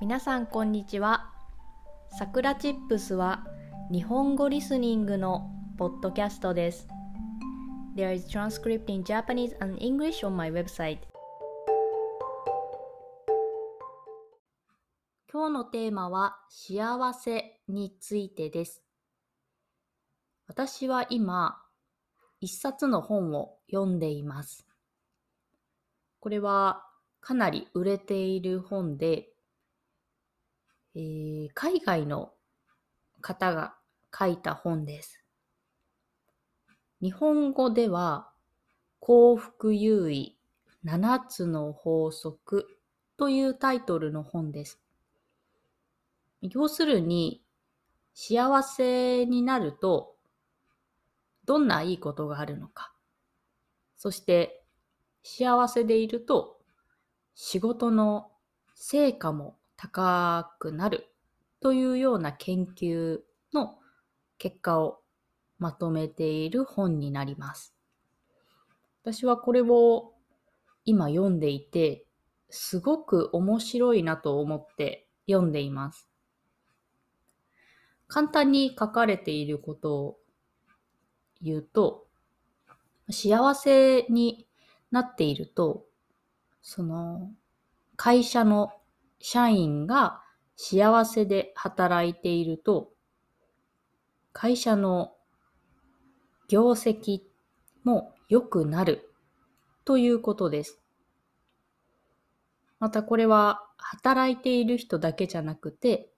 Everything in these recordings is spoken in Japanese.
皆さんこんにちは。さくらチップスは日本語リスニングのポッドキャストです。There is transcript in Japanese and English on my website. 今日のテーマは幸せについてです。私は今、一冊の本を読んでいます。これはかなり売れている本で、えー、海外の方が書いた本です。日本語では幸福優位7つの法則というタイトルの本です。要するに幸せになるとどんないいことがあるのか。そして幸せでいると仕事の成果も高くなるというような研究の結果をまとめている本になります。私はこれを今読んでいて、すごく面白いなと思って読んでいます。簡単に書かれていることを言うと、幸せになっていると、その会社の社員が幸せで働いていると、会社の業績も良くなるということです。またこれは働いている人だけじゃなくて、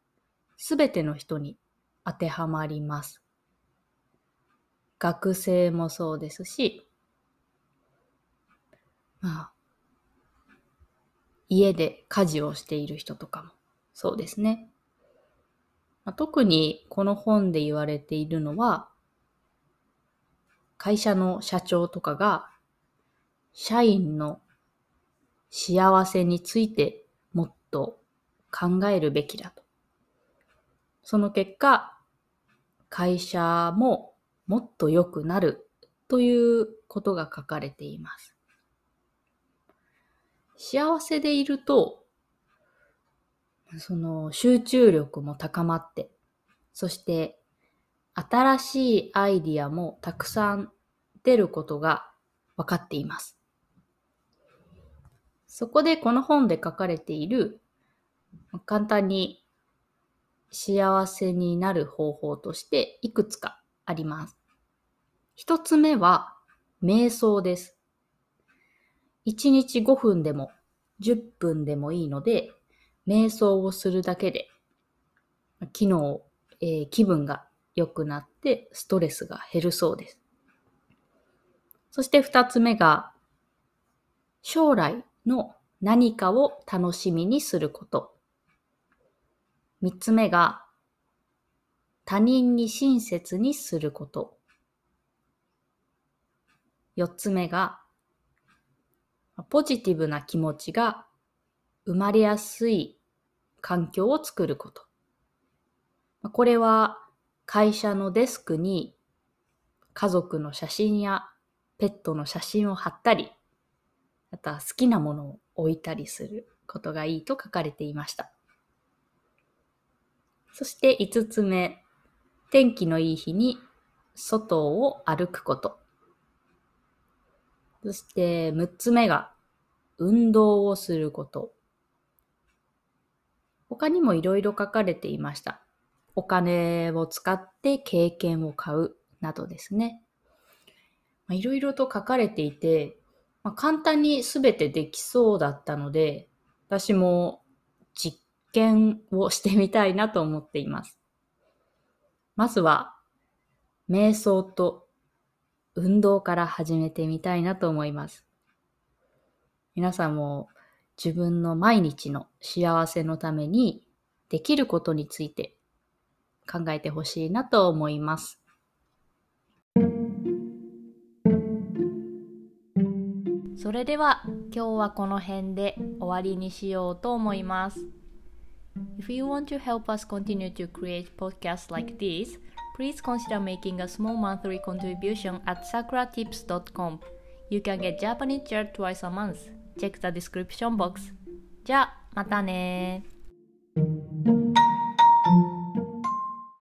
すべての人に当てはまります。学生もそうですし、まあ、家で家事をしている人とかもそうですね。まあ、特にこの本で言われているのは、会社の社長とかが社員の幸せについてもっと考えるべきだと。その結果、会社ももっと良くなるということが書かれています。幸せでいると、その集中力も高まって、そして新しいアイディアもたくさん出ることが分かっています。そこでこの本で書かれている簡単に幸せになる方法としていくつかあります。一つ目は瞑想です。1日5分でも10分でもいいので、瞑想をするだけで、昨日、えー、気分が良くなってストレスが減るそうです。そして二つ目が、将来の何かを楽しみにすること。三つ目が、他人に親切にすること。四つ目が、ポジティブな気持ちが生まれやすい環境を作ること。これは会社のデスクに家族の写真やペットの写真を貼ったり、あとは好きなものを置いたりすることがいいと書かれていました。そして5つ目、天気のいい日に外を歩くこと。そして6つ目が運動をすること。他にもいろいろ書かれていました。お金を使って経験を買うなどですね。いろいろと書かれていて、まあ、簡単に全てできそうだったので、私も実験をしてみたいなと思っています。まずは、瞑想と運動から始めてみたいなと思います。皆さんも自分の毎日の幸せのためにできることについて考えてほしいなと思います。それでは今日はこの辺で終わりにしようと思います。If you want to help us continue to create podcasts like this, please consider making a small monthly contribution at sakuratips.com. You can get Japanese chair twice a month. Check the description box. じゃあ、またね